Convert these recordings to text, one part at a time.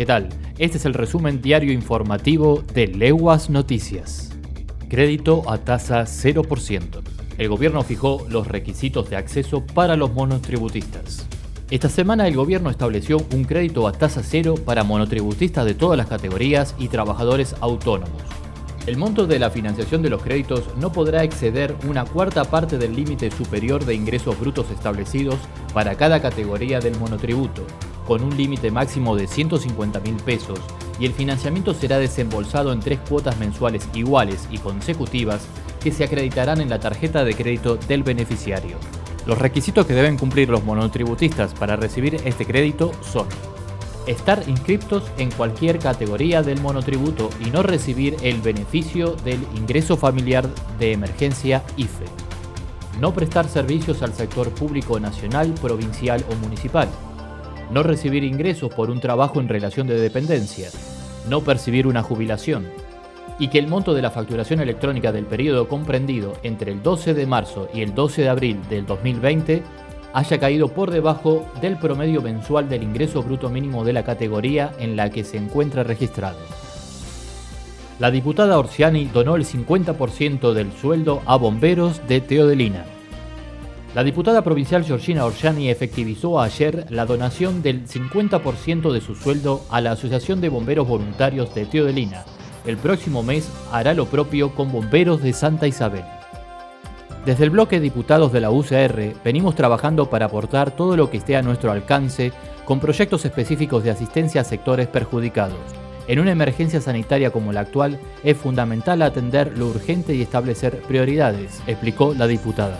¿Qué tal? Este es el resumen diario informativo de Leguas Noticias. Crédito a tasa 0%. El gobierno fijó los requisitos de acceso para los monotributistas. Esta semana el gobierno estableció un crédito a tasa cero para monotributistas de todas las categorías y trabajadores autónomos. El monto de la financiación de los créditos no podrá exceder una cuarta parte del límite superior de ingresos brutos establecidos para cada categoría del monotributo, con un límite máximo de 150 mil pesos, y el financiamiento será desembolsado en tres cuotas mensuales iguales y consecutivas que se acreditarán en la tarjeta de crédito del beneficiario. Los requisitos que deben cumplir los monotributistas para recibir este crédito son estar inscriptos en cualquier categoría del monotributo y no recibir el beneficio del ingreso familiar de emergencia IFE. No prestar servicios al sector público nacional, provincial o municipal. No recibir ingresos por un trabajo en relación de dependencia. No percibir una jubilación. Y que el monto de la facturación electrónica del periodo comprendido entre el 12 de marzo y el 12 de abril del 2020 haya caído por debajo del promedio mensual del ingreso bruto mínimo de la categoría en la que se encuentra registrado. La diputada Orsiani donó el 50% del sueldo a bomberos de Teodelina. La diputada provincial Georgina Orsiani efectivizó ayer la donación del 50% de su sueldo a la Asociación de Bomberos Voluntarios de Teodelina. El próximo mes hará lo propio con bomberos de Santa Isabel. Desde el bloque diputados de la UCR venimos trabajando para aportar todo lo que esté a nuestro alcance con proyectos específicos de asistencia a sectores perjudicados. En una emergencia sanitaria como la actual es fundamental atender lo urgente y establecer prioridades, explicó la diputada.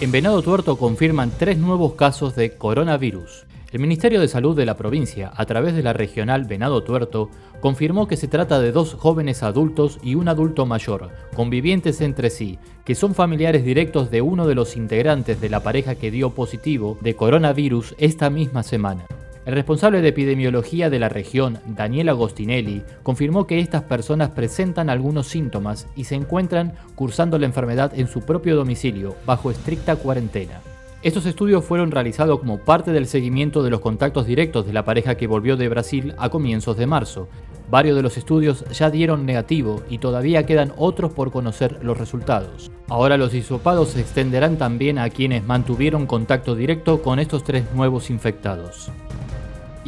En Venado Tuerto confirman tres nuevos casos de coronavirus. El Ministerio de Salud de la provincia, a través de la regional Venado Tuerto, confirmó que se trata de dos jóvenes adultos y un adulto mayor, convivientes entre sí, que son familiares directos de uno de los integrantes de la pareja que dio positivo de coronavirus esta misma semana. El responsable de epidemiología de la región, Daniel Agostinelli, confirmó que estas personas presentan algunos síntomas y se encuentran cursando la enfermedad en su propio domicilio, bajo estricta cuarentena. Estos estudios fueron realizados como parte del seguimiento de los contactos directos de la pareja que volvió de Brasil a comienzos de marzo. Varios de los estudios ya dieron negativo y todavía quedan otros por conocer los resultados. Ahora los hisopados se extenderán también a quienes mantuvieron contacto directo con estos tres nuevos infectados.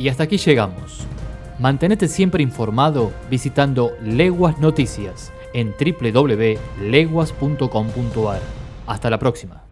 Y hasta aquí llegamos. Mantenete siempre informado visitando Leguas Noticias en www.leguas.com.ar. Hasta la próxima.